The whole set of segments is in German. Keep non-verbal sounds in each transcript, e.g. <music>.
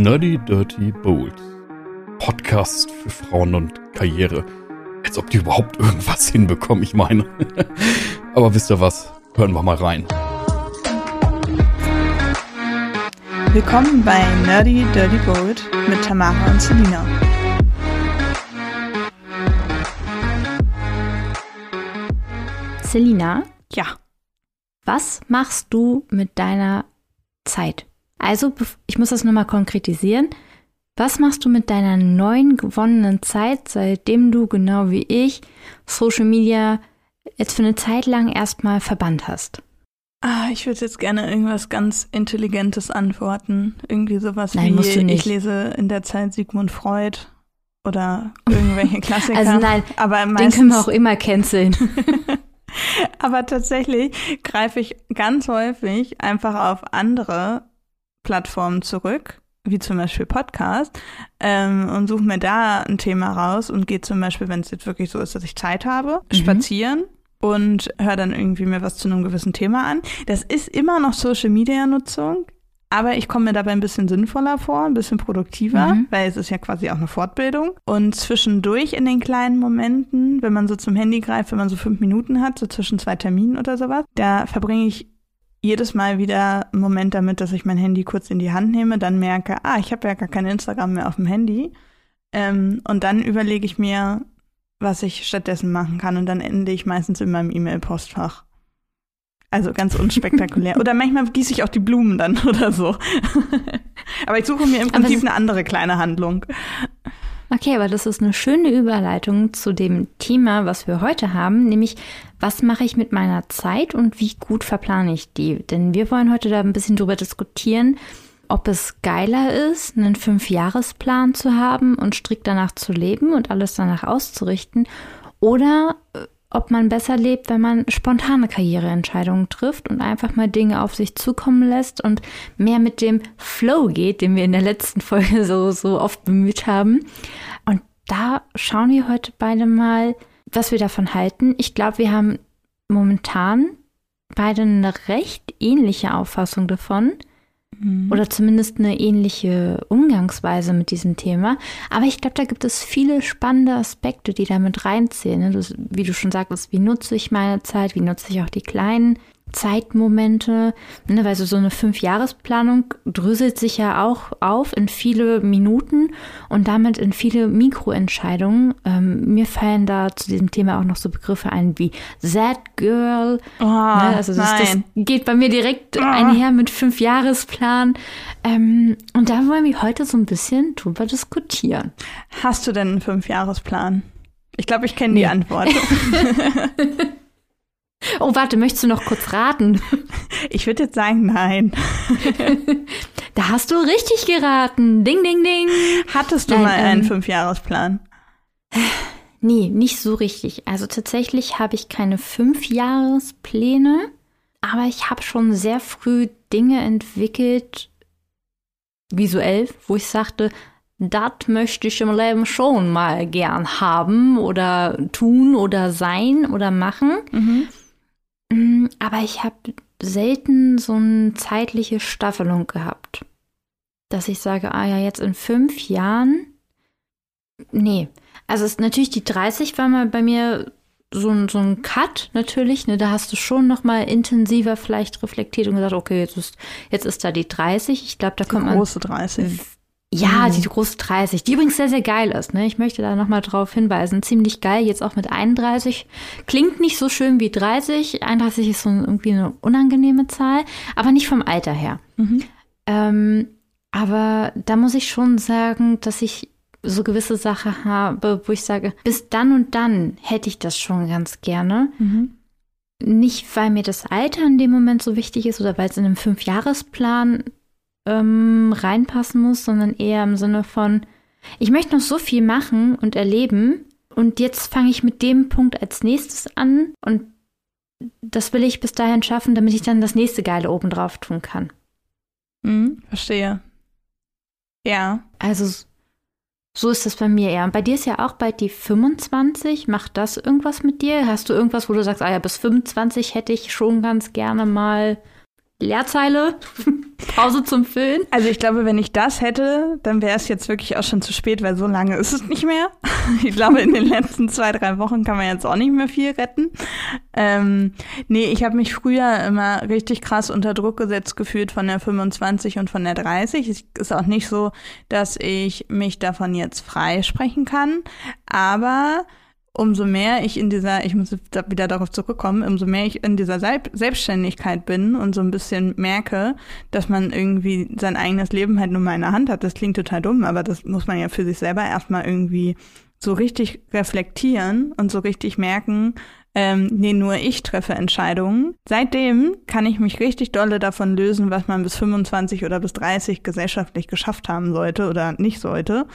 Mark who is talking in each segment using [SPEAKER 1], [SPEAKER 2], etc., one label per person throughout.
[SPEAKER 1] Nerdy Dirty Bold. Podcast für Frauen und Karriere. Als ob die überhaupt irgendwas hinbekommen, ich meine. <laughs> Aber wisst ihr was? Hören wir mal rein.
[SPEAKER 2] Willkommen bei Nerdy Dirty Bold mit Tamara und Selina.
[SPEAKER 3] Selina,
[SPEAKER 2] Ja,
[SPEAKER 3] was machst du mit deiner Zeit? Also, ich muss das nochmal konkretisieren. Was machst du mit deiner neuen gewonnenen Zeit, seitdem du genau wie ich Social Media jetzt für eine Zeit lang erstmal verbannt hast?
[SPEAKER 2] ah, ich würde jetzt gerne irgendwas ganz Intelligentes antworten. Irgendwie sowas
[SPEAKER 3] Nein,
[SPEAKER 2] wie,
[SPEAKER 3] musst du nicht.
[SPEAKER 2] ich lese in der Zeit Sigmund Freud oder <laughs> irgendwelche Klassiker.
[SPEAKER 3] Also nein,
[SPEAKER 2] aber
[SPEAKER 3] Den können wir auch immer canceln. <laughs>
[SPEAKER 2] aber tatsächlich greife ich ganz häufig einfach auf andere Plattformen zurück, wie zum Beispiel Podcast, ähm, und suche mir da ein Thema raus und gehe zum Beispiel, wenn es jetzt wirklich so ist, dass ich Zeit habe,
[SPEAKER 3] Mhm.
[SPEAKER 2] spazieren und höre dann irgendwie mir was zu einem gewissen Thema an. Das ist immer noch Social Media Nutzung, aber ich komme mir dabei ein bisschen sinnvoller vor, ein bisschen produktiver,
[SPEAKER 3] Mhm.
[SPEAKER 2] weil es ist ja quasi auch eine Fortbildung. Und zwischendurch in den kleinen Momenten, wenn man so zum Handy greift, wenn man so fünf Minuten hat, so zwischen zwei Terminen oder sowas, da verbringe ich jedes Mal wieder einen Moment damit, dass ich mein Handy kurz in die Hand nehme, dann merke, ah, ich habe ja gar kein Instagram mehr auf dem Handy. Ähm, und dann überlege ich mir, was ich stattdessen machen kann. Und dann ende ich meistens in meinem E-Mail-Postfach. Also ganz unspektakulär. <laughs> oder manchmal gieße ich auch die Blumen dann <laughs> oder so. Aber ich suche mir im Prinzip eine andere kleine Handlung.
[SPEAKER 3] Okay, aber das ist eine schöne Überleitung zu dem Thema, was wir heute haben, nämlich was mache ich mit meiner Zeit und wie gut verplane ich die? Denn wir wollen heute da ein bisschen drüber diskutieren, ob es geiler ist, einen Fünfjahresplan zu haben und strikt danach zu leben und alles danach auszurichten, oder äh, ob man besser lebt, wenn man spontane Karriereentscheidungen trifft und einfach mal Dinge auf sich zukommen lässt und mehr mit dem Flow geht, den wir in der letzten Folge so, so oft bemüht haben. Und da schauen wir heute beide mal, was wir davon halten. Ich glaube, wir haben momentan beide eine recht ähnliche Auffassung davon oder zumindest eine ähnliche Umgangsweise mit diesem Thema. Aber ich glaube, da gibt es viele spannende Aspekte, die da mit reinzählen. ne? Das, wie du schon sagtest, wie nutze ich meine Zeit, wie nutze ich auch die kleinen Zeitmomente, ne, weil so, so eine Fünfjahresplanung dröselt sich ja auch auf in viele Minuten und damit in viele Mikroentscheidungen. Ähm, mir fallen da zu diesem Thema auch noch so Begriffe ein wie That Girl,
[SPEAKER 2] Oh,
[SPEAKER 3] Ne, also das, das geht bei mir direkt
[SPEAKER 2] Ah.
[SPEAKER 3] einher mit Fünfjahresplan. Ähm, und da wollen wir heute so ein bisschen drüber diskutieren.
[SPEAKER 2] Hast du denn einen Fünfjahresplan? Ich glaube, ich kenne die
[SPEAKER 3] Nee.
[SPEAKER 2] Antwort. <laughs> <laughs>
[SPEAKER 3] Oh, warte, möchtest du noch kurz raten? <laughs>
[SPEAKER 2] Ich würde jetzt sagen, nein. <laughs>
[SPEAKER 3] Da hast du richtig geraten. Ding, ding, ding.
[SPEAKER 2] Hattest du
[SPEAKER 3] Nein,
[SPEAKER 2] mal einen
[SPEAKER 3] ähm,
[SPEAKER 2] Fünfjahresplan?
[SPEAKER 3] Nee, nicht so richtig. Also tatsächlich habe ich keine Fünfjahrespläne, aber ich habe schon sehr früh Dinge entwickelt, visuell, wo ich sagte, das möchte ich im Leben schon mal gern haben oder tun oder sein oder machen.
[SPEAKER 2] Mhm.
[SPEAKER 3] Mm, Aber ich habe selten so eine zeitliche Staffelung gehabt. Dass ich sage, ah ja, jetzt in fünf Jahren. Nee. Also ist natürlich die 30 war mal bei mir so ein, so ein Cut natürlich. Ne, da hast du schon noch mal intensiver vielleicht reflektiert und gesagt, okay, jetzt ist, jetzt ist da die 30. Ich glaube, da kommt man
[SPEAKER 2] Große 30.
[SPEAKER 3] ja,
[SPEAKER 2] Mhm.
[SPEAKER 3] die große 30, die übrigens sehr, sehr geil ist. Ne? Ich möchte da nochmal drauf hinweisen. Ziemlich geil, jetzt auch mit 31. Klingt nicht so schön wie 30. 31 ist so irgendwie eine unangenehme Zahl, aber nicht vom Alter her.
[SPEAKER 2] Mhm.
[SPEAKER 3] Ähm, aber da muss ich schon sagen, dass ich so gewisse Sachen habe, wo ich sage, bis dann und dann hätte ich das schon ganz gerne.
[SPEAKER 2] Mhm.
[SPEAKER 3] Nicht, weil mir das Alter in dem Moment so wichtig ist oder weil es in einem Fünfjahresplan ähm, reinpassen muss, sondern eher im Sinne von, ich möchte noch so viel machen und erleben und jetzt fange ich mit dem Punkt als nächstes an und das will ich bis dahin schaffen, damit ich dann das nächste Geile oben drauf tun kann.
[SPEAKER 2] Mhm. Verstehe. Ja.
[SPEAKER 3] Also so ist das bei mir eher. Und bei dir ist ja auch bald die 25. Macht das irgendwas mit dir? Hast du irgendwas, wo du sagst, ah ja, bis 25 hätte ich schon ganz gerne mal Leerzeile, <laughs> Pause zum Füllen.
[SPEAKER 2] Also ich glaube, wenn ich das hätte, dann wäre es jetzt wirklich auch schon zu spät, weil so lange ist es nicht mehr. <laughs> Ich glaube, in den letzten zwei, drei Wochen kann man jetzt auch nicht mehr viel retten. Ähm, nee, ich habe mich früher immer richtig krass unter Druck gesetzt gefühlt von der 25 und von der 30. Es ist auch nicht so, dass ich mich davon jetzt freisprechen kann, aber umso mehr ich in dieser, ich muss wieder darauf zurückkommen, umso mehr ich in dieser Selbstständigkeit bin und so ein bisschen merke, dass man irgendwie sein eigenes Leben halt nur mal in der Hand hat. Das klingt total dumm, aber das muss man ja für sich selber erstmal irgendwie so richtig reflektieren und so richtig merken, ähm, nee, nur ich treffe Entscheidungen. Seitdem kann ich mich richtig dolle davon lösen, was man bis 25 oder bis 30 gesellschaftlich geschafft haben sollte oder nicht sollte.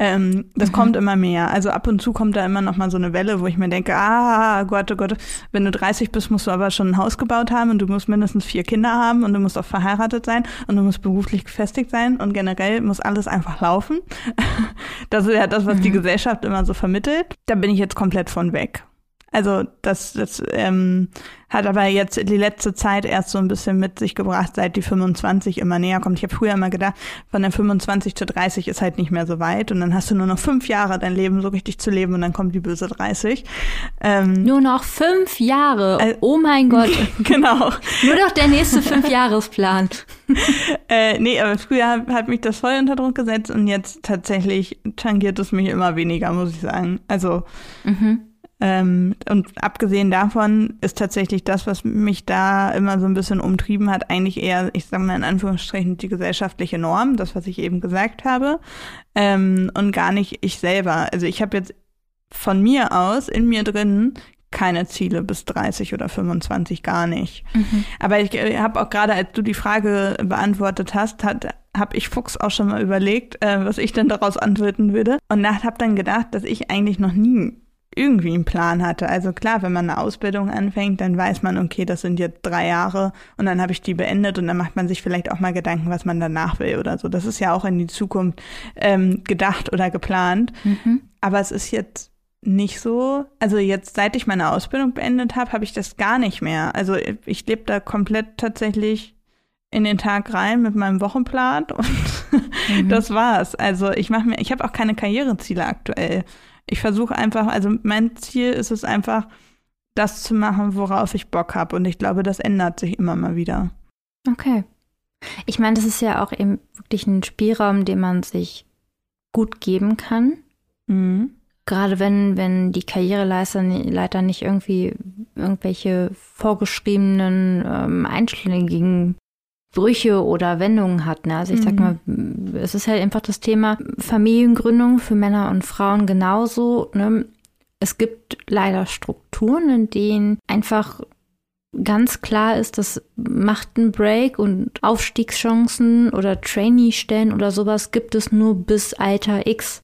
[SPEAKER 2] Ähm, das mhm. kommt immer mehr. Also ab und zu kommt da immer noch mal so eine Welle, wo ich mir denke, ah, Gott, oh Gott, wenn du 30 bist, musst du aber schon ein Haus gebaut haben und du musst mindestens vier Kinder haben und du musst auch verheiratet sein und du musst beruflich gefestigt sein und generell muss alles einfach laufen. <laughs> das ist ja das, was mhm. die Gesellschaft immer so vermittelt. Da bin ich jetzt komplett von weg. Also das, das ähm, hat aber jetzt die letzte Zeit erst so ein bisschen mit sich gebracht, seit die 25 immer näher kommt. Ich habe früher immer gedacht, von der 25 zu 30 ist halt nicht mehr so weit und dann hast du nur noch fünf Jahre dein Leben so richtig zu leben und dann kommt die böse 30.
[SPEAKER 3] Ähm, nur noch fünf Jahre. Äh, oh mein Gott. <laughs>
[SPEAKER 2] genau.
[SPEAKER 3] nur noch der nächste Fünfjahresplan. <laughs>
[SPEAKER 2] äh, nee, aber früher hat, hat mich das voll unter Druck gesetzt und jetzt tatsächlich tangiert es mich immer weniger, muss ich sagen. Also mhm. Ähm, und abgesehen davon ist tatsächlich das, was mich da immer so ein bisschen umtrieben hat, eigentlich eher, ich sage mal in Anführungsstrichen, die gesellschaftliche Norm, das, was ich eben gesagt habe, ähm, und gar nicht ich selber. Also ich habe jetzt von mir aus in mir drin keine Ziele bis 30 oder 25 gar nicht. Mhm. Aber ich äh, habe auch gerade, als du die Frage beantwortet hast, hat habe ich Fuchs auch schon mal überlegt, äh, was ich denn daraus antworten würde. Und habe dann gedacht, dass ich eigentlich noch nie irgendwie einen Plan hatte. Also klar, wenn man eine Ausbildung anfängt, dann weiß man, okay, das sind jetzt drei Jahre und dann habe ich die beendet und dann macht man sich vielleicht auch mal Gedanken, was man danach will oder so. Das ist ja auch in die Zukunft ähm, gedacht oder geplant. Mhm. Aber es ist jetzt nicht so. Also jetzt, seit ich meine Ausbildung beendet habe, habe ich das gar nicht mehr. Also ich lebe da komplett tatsächlich in den Tag rein mit meinem Wochenplan <laughs> und mhm. das war's. Also ich mache mir, ich habe auch keine Karriereziele aktuell. Ich versuche einfach, also mein Ziel ist es einfach, das zu machen, worauf ich Bock habe. Und ich glaube, das ändert sich immer mal wieder.
[SPEAKER 3] Okay. Ich meine, das ist ja auch eben wirklich ein Spielraum, den man sich gut geben kann. Mhm. Gerade wenn, wenn die Karriereleiter nicht irgendwie irgendwelche vorgeschriebenen ähm, einschlägigen Brüche oder Wendungen hat. Ne? Also ich sag mhm. mal, es ist halt einfach das Thema Familiengründung für Männer und Frauen genauso. Ne? Es gibt leider Strukturen, in denen einfach ganz klar ist, dass macht ein Break und Aufstiegschancen oder Trainee-Stellen oder sowas gibt es nur bis Alter X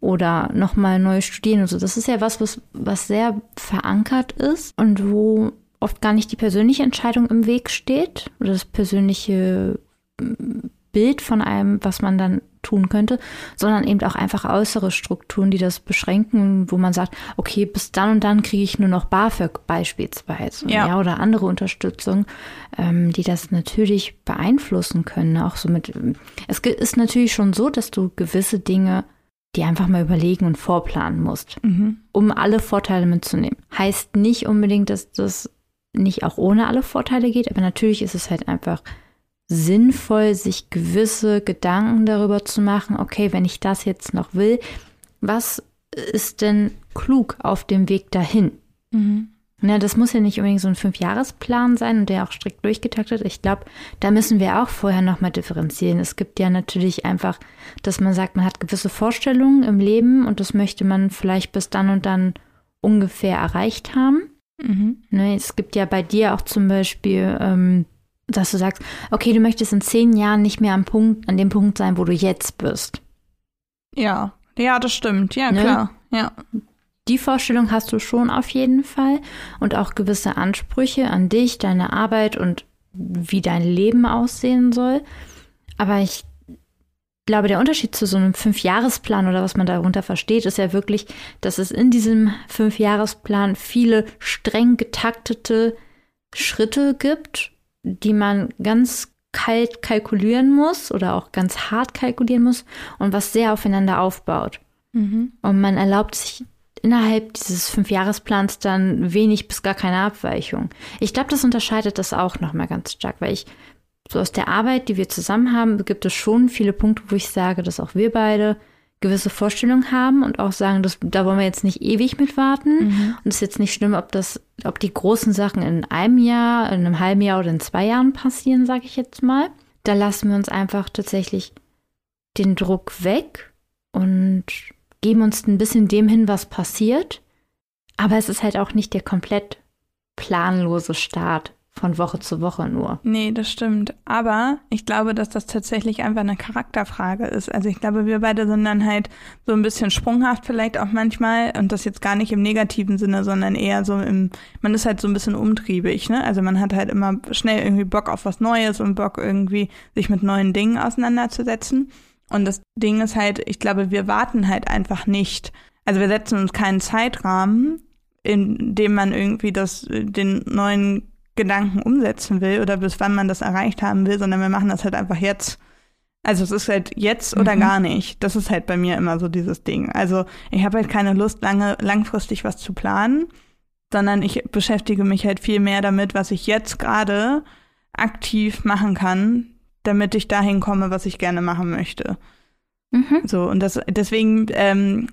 [SPEAKER 3] oder nochmal neu studieren und so. Das ist ja was, was, was sehr verankert ist und wo oft gar nicht die persönliche Entscheidung im Weg steht oder das persönliche mm, Bild von einem, was man dann tun könnte, sondern eben auch einfach äußere Strukturen, die das beschränken, wo man sagt, okay, bis dann und dann kriege ich nur noch BAföG beispielsweise, ja, ja oder andere Unterstützung, ähm, die das natürlich beeinflussen können. Auch so mit, es ist natürlich schon so, dass du gewisse Dinge die einfach mal überlegen und vorplanen musst, mhm. um alle Vorteile mitzunehmen. Heißt nicht unbedingt, dass das nicht auch ohne alle Vorteile geht, aber natürlich ist es halt einfach sinnvoll, sich gewisse Gedanken darüber zu machen, okay, wenn ich das jetzt noch will, was ist denn klug auf dem Weg dahin? Mhm. Na, das muss ja nicht unbedingt so ein Fünfjahresplan sein und der auch strikt durchgetaktet. Ich glaube, da müssen wir auch vorher nochmal differenzieren. Es gibt ja natürlich einfach, dass man sagt, man hat gewisse Vorstellungen im Leben und das möchte man vielleicht bis dann und dann ungefähr erreicht haben. Mhm. Ne, es gibt ja bei dir auch zum Beispiel, ähm, dass du sagst, okay, du möchtest in zehn Jahren nicht mehr am Punkt, an dem Punkt sein, wo du jetzt bist.
[SPEAKER 2] Ja, ja, das stimmt. Ja, ne? klar. Ja.
[SPEAKER 3] Die Vorstellung hast du schon auf jeden Fall und auch gewisse Ansprüche an dich, deine Arbeit und wie dein Leben aussehen soll. Aber ich glaube, der Unterschied zu so einem Fünfjahresplan oder was man darunter versteht, ist ja wirklich, dass es in diesem Fünfjahresplan viele streng getaktete Schritte gibt die man ganz kalt kalkulieren muss oder auch ganz hart kalkulieren muss und was sehr aufeinander aufbaut. Mhm. Und man erlaubt sich innerhalb dieses Fünfjahresplans dann wenig bis gar keine Abweichung. Ich glaube, das unterscheidet das auch nochmal ganz stark, weil ich so aus der Arbeit, die wir zusammen haben, gibt es schon viele Punkte, wo ich sage, dass auch wir beide gewisse Vorstellungen haben und auch sagen, dass, da wollen wir jetzt nicht ewig mit warten. Mhm. Und es ist jetzt nicht schlimm, ob das, ob die großen Sachen in einem Jahr, in einem halben Jahr oder in zwei Jahren passieren, sage ich jetzt mal. Da lassen wir uns einfach tatsächlich den Druck weg und geben uns ein bisschen dem hin, was passiert. Aber es ist halt auch nicht der komplett planlose Start von Woche zu Woche nur.
[SPEAKER 2] Nee, das stimmt. Aber ich glaube, dass das tatsächlich einfach eine Charakterfrage ist. Also ich glaube, wir beide sind dann halt so ein bisschen sprunghaft vielleicht auch manchmal und das jetzt gar nicht im negativen Sinne, sondern eher so im, man ist halt so ein bisschen umtriebig, ne? Also man hat halt immer schnell irgendwie Bock auf was Neues und Bock irgendwie sich mit neuen Dingen auseinanderzusetzen. Und das Ding ist halt, ich glaube, wir warten halt einfach nicht. Also wir setzen uns keinen Zeitrahmen, in dem man irgendwie das, den neuen Gedanken umsetzen will oder bis wann man das erreicht haben will, sondern wir machen das halt einfach jetzt. Also es ist halt jetzt oder mhm. gar nicht. Das ist halt bei mir immer so dieses Ding. Also ich habe halt keine Lust, lange, langfristig was zu planen, sondern ich beschäftige mich halt viel mehr damit, was ich jetzt gerade aktiv machen kann, damit ich dahin komme, was ich gerne machen möchte. Mhm. So, und das, deswegen ähm,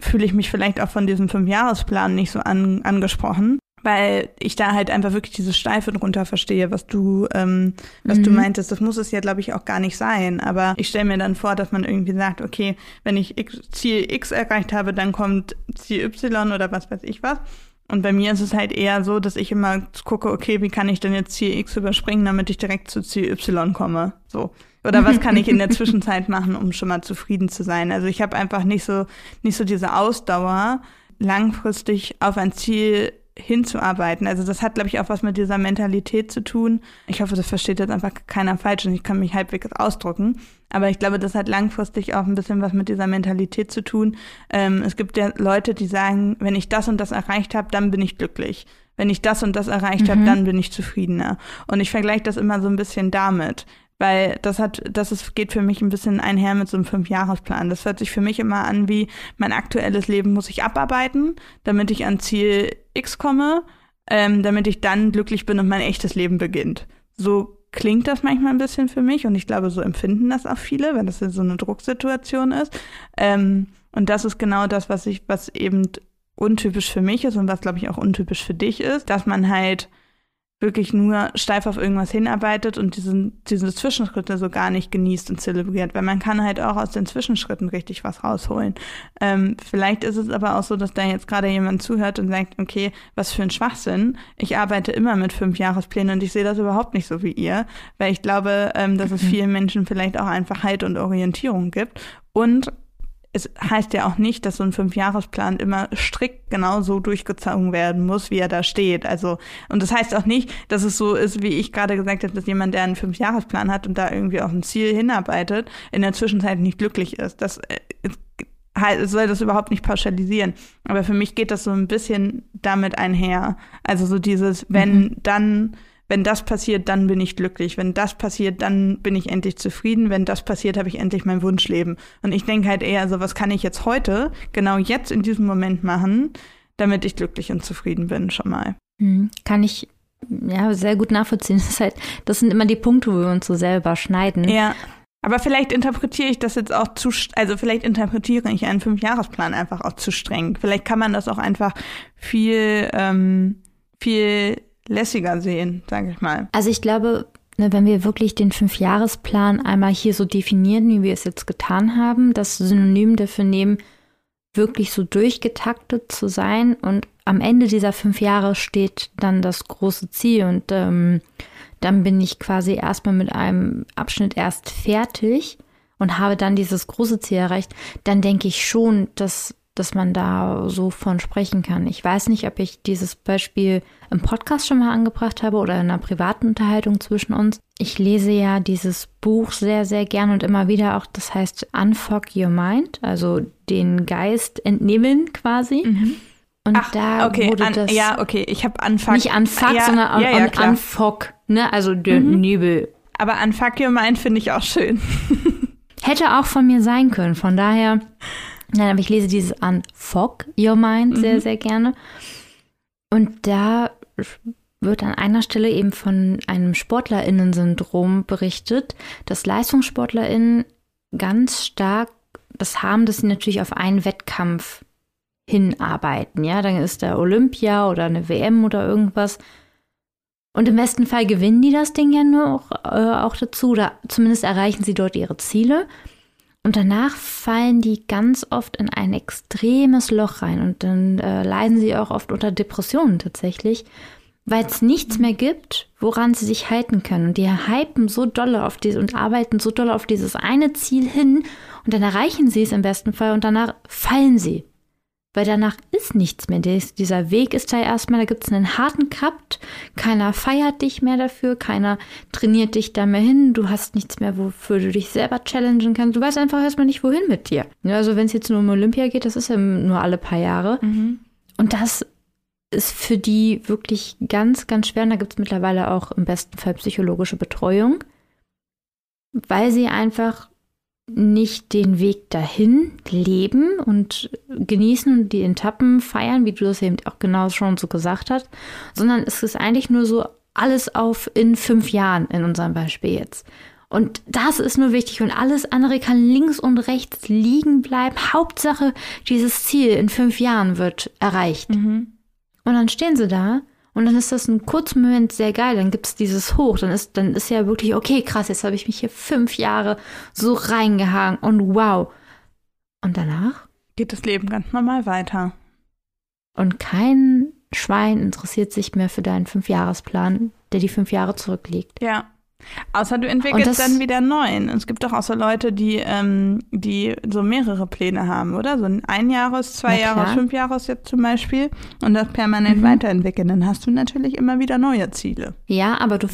[SPEAKER 2] fühle ich mich vielleicht auch von diesem Fünfjahresplan nicht so an, angesprochen, weil ich da halt einfach wirklich diese Steife drunter verstehe, was du, ähm, was mhm. du meintest. Das muss es ja, glaube ich, auch gar nicht sein. Aber ich stelle mir dann vor, dass man irgendwie sagt, okay, wenn ich X, Ziel X erreicht habe, dann kommt Ziel Y oder was weiß ich was. Und bei mir ist es halt eher so, dass ich immer gucke, okay, wie kann ich denn jetzt Ziel X überspringen, damit ich direkt zu Ziel Y komme. So. Oder was kann ich in der <laughs> Zwischenzeit machen, um schon mal zufrieden zu sein? Also ich habe einfach nicht so, nicht so diese Ausdauer, langfristig auf ein Ziel hinzuarbeiten. Also das hat, glaube ich, auch was mit dieser Mentalität zu tun. Ich hoffe, das versteht jetzt einfach keiner falsch und ich kann mich halbwegs ausdrücken. Aber ich glaube, das hat langfristig auch ein bisschen was mit dieser Mentalität zu tun. Ähm, es gibt ja Leute, die sagen, wenn ich das und das erreicht habe, dann bin ich glücklich. Wenn ich das und das erreicht mhm. habe, dann bin ich zufriedener. Und ich vergleiche das immer so ein bisschen damit. Weil das hat, das ist, geht für mich ein bisschen einher mit so einem Fünfjahresplan. Das hört sich für mich immer an wie, mein aktuelles Leben muss ich abarbeiten, damit ich an Ziel X komme, ähm, damit ich dann glücklich bin und mein echtes Leben beginnt. So klingt das manchmal ein bisschen für mich und ich glaube, so empfinden das auch viele, wenn das so eine Drucksituation ist. Ähm, und das ist genau das, was ich, was eben untypisch für mich ist und was, glaube ich, auch untypisch für dich ist, dass man halt wirklich nur steif auf irgendwas hinarbeitet und diesen, diese Zwischenschritte so gar nicht genießt und zelebriert, weil man kann halt auch aus den Zwischenschritten richtig was rausholen. Ähm, vielleicht ist es aber auch so, dass da jetzt gerade jemand zuhört und sagt, okay, was für ein Schwachsinn. Ich arbeite immer mit fünf Jahresplänen und ich sehe das überhaupt nicht so wie ihr, weil ich glaube, ähm, dass es mhm. vielen Menschen vielleicht auch einfach Halt und Orientierung gibt. Und es heißt ja auch nicht, dass so ein Fünfjahresplan immer strikt genau so durchgezogen werden muss, wie er da steht. Also, und das heißt auch nicht, dass es so ist, wie ich gerade gesagt habe, dass jemand, der einen Fünfjahresplan hat und da irgendwie auf ein Ziel hinarbeitet, in der Zwischenzeit nicht glücklich ist. Das äh, soll das überhaupt nicht pauschalisieren. Aber für mich geht das so ein bisschen damit einher. Also so dieses, wenn mhm. dann wenn das passiert, dann bin ich glücklich. Wenn das passiert, dann bin ich endlich zufrieden. Wenn das passiert, habe ich endlich mein Wunschleben. Und ich denke halt eher so, was kann ich jetzt heute, genau jetzt in diesem Moment machen, damit ich glücklich und zufrieden bin schon mal.
[SPEAKER 3] Hm, kann ich ja sehr gut nachvollziehen. <laughs> Das, ist halt, das sind immer die Punkte, wo wir uns so selber schneiden.
[SPEAKER 2] Ja. Aber vielleicht interpretiere ich das jetzt auch zu, also vielleicht interpretiere ich einen Fünfjahresplan einfach auch zu streng. Vielleicht kann man das auch einfach viel, ähm, viel lässiger sehen, sage ich mal.
[SPEAKER 3] Also ich glaube, ne, wenn wir wirklich den Fünfjahresplan einmal hier so definieren, wie wir es jetzt getan haben, das Synonym dafür nehmen, wirklich so durchgetaktet zu sein und am Ende dieser fünf Jahre steht dann das große Ziel und ähm, dann bin ich quasi erstmal mit einem Abschnitt erst fertig und habe dann dieses große Ziel erreicht, dann denke ich schon, dass dass man da so von sprechen kann. Ich weiß nicht, ob ich dieses Beispiel im Podcast schon mal angebracht habe oder in einer privaten Unterhaltung zwischen uns. Ich lese ja dieses Buch sehr, sehr gern und immer wieder auch, das heißt Unfog Your Mind, also den Geist entnehmen quasi. Mhm. Und
[SPEAKER 2] Ach,
[SPEAKER 3] da
[SPEAKER 2] okay,
[SPEAKER 3] wurde
[SPEAKER 2] an,
[SPEAKER 3] das
[SPEAKER 2] ja, okay, ich habe Unfuck.
[SPEAKER 3] nicht Unfuck,
[SPEAKER 2] ja,
[SPEAKER 3] sondern
[SPEAKER 2] ja, ja.
[SPEAKER 3] Unfuck, ne? Also der
[SPEAKER 2] Mhm.
[SPEAKER 3] Nebel.
[SPEAKER 2] Aber Unfuck Your Mind finde ich auch schön.
[SPEAKER 3] Hätte auch von mir sein können. Von daher, <laughs> nein, aber ich lese dieses Unfuck Your Mind sehr,
[SPEAKER 2] Mhm.
[SPEAKER 3] sehr gerne. Und da wird an einer Stelle eben von einem SportlerInnen-Syndrom berichtet, dass LeistungssportlerInnen ganz stark das haben, dass sie natürlich auf einen Wettkampf hinarbeiten. Ja, dann ist da Olympia oder eine WM oder irgendwas. Und im besten Fall gewinnen die das Ding ja nur auch, äh, auch dazu oder zumindest erreichen sie dort ihre Ziele. Und danach fallen die ganz oft in ein extremes Loch rein und dann äh, leiden sie auch oft unter Depressionen tatsächlich, weil es nichts mehr gibt, woran sie sich halten können. Und die hypen so dolle auf diese und arbeiten so dolle auf dieses eine Ziel hin und dann erreichen sie es im besten Fall und danach fallen sie. Weil danach ist nichts mehr. Dies- Dieser Weg ist da erstmal, da gibt es einen harten Cut. Keiner feiert dich mehr dafür, keiner trainiert dich da mehr hin. Du hast nichts mehr, wofür du dich selber challengen kannst. Du weißt einfach erstmal nicht, wohin mit dir. Also wenn es jetzt nur um Olympia geht, das ist ja nur alle paar Jahre. Und das ist für die wirklich ganz, ganz schwer. Und da gibt es mittlerweile auch im besten Fall psychologische Betreuung, weil sie einfach nicht den Weg dahin leben und genießen und die Etappen feiern, wie du das eben auch genau schon so gesagt hast, sondern es ist eigentlich nur so alles auf in fünf Jahren in unserem Beispiel jetzt. Und das ist nur wichtig und alles andere kann links und rechts liegen bleiben. Hauptsache, dieses Ziel in fünf Jahren wird erreicht.
[SPEAKER 2] Mhm.
[SPEAKER 3] Und dann stehen sie da und dann ist das ein kurzen Moment sehr geil. Dann gibt es dieses Hoch. Dann ist, dann ist ja wirklich, okay, krass, jetzt habe ich mich hier fünf Jahre so reingehangen und wow. Und danach?
[SPEAKER 2] Geht das Leben ganz normal weiter.
[SPEAKER 3] Und kein Schwein interessiert sich mehr für deinen Fünfjahresplan, der die fünf Jahre zurückliegt.
[SPEAKER 2] Ja. Außer du entwickelst dann wieder neuen. Es gibt doch auch so Leute, die, ähm, die so mehrere Pläne haben, oder? So ein Einjahres-, zwei Jahres-, fünf Jahres jetzt zum Beispiel und das permanent
[SPEAKER 3] Mhm.
[SPEAKER 2] weiterentwickeln. Dann hast du natürlich immer wieder neue Ziele.
[SPEAKER 3] Ja, aber du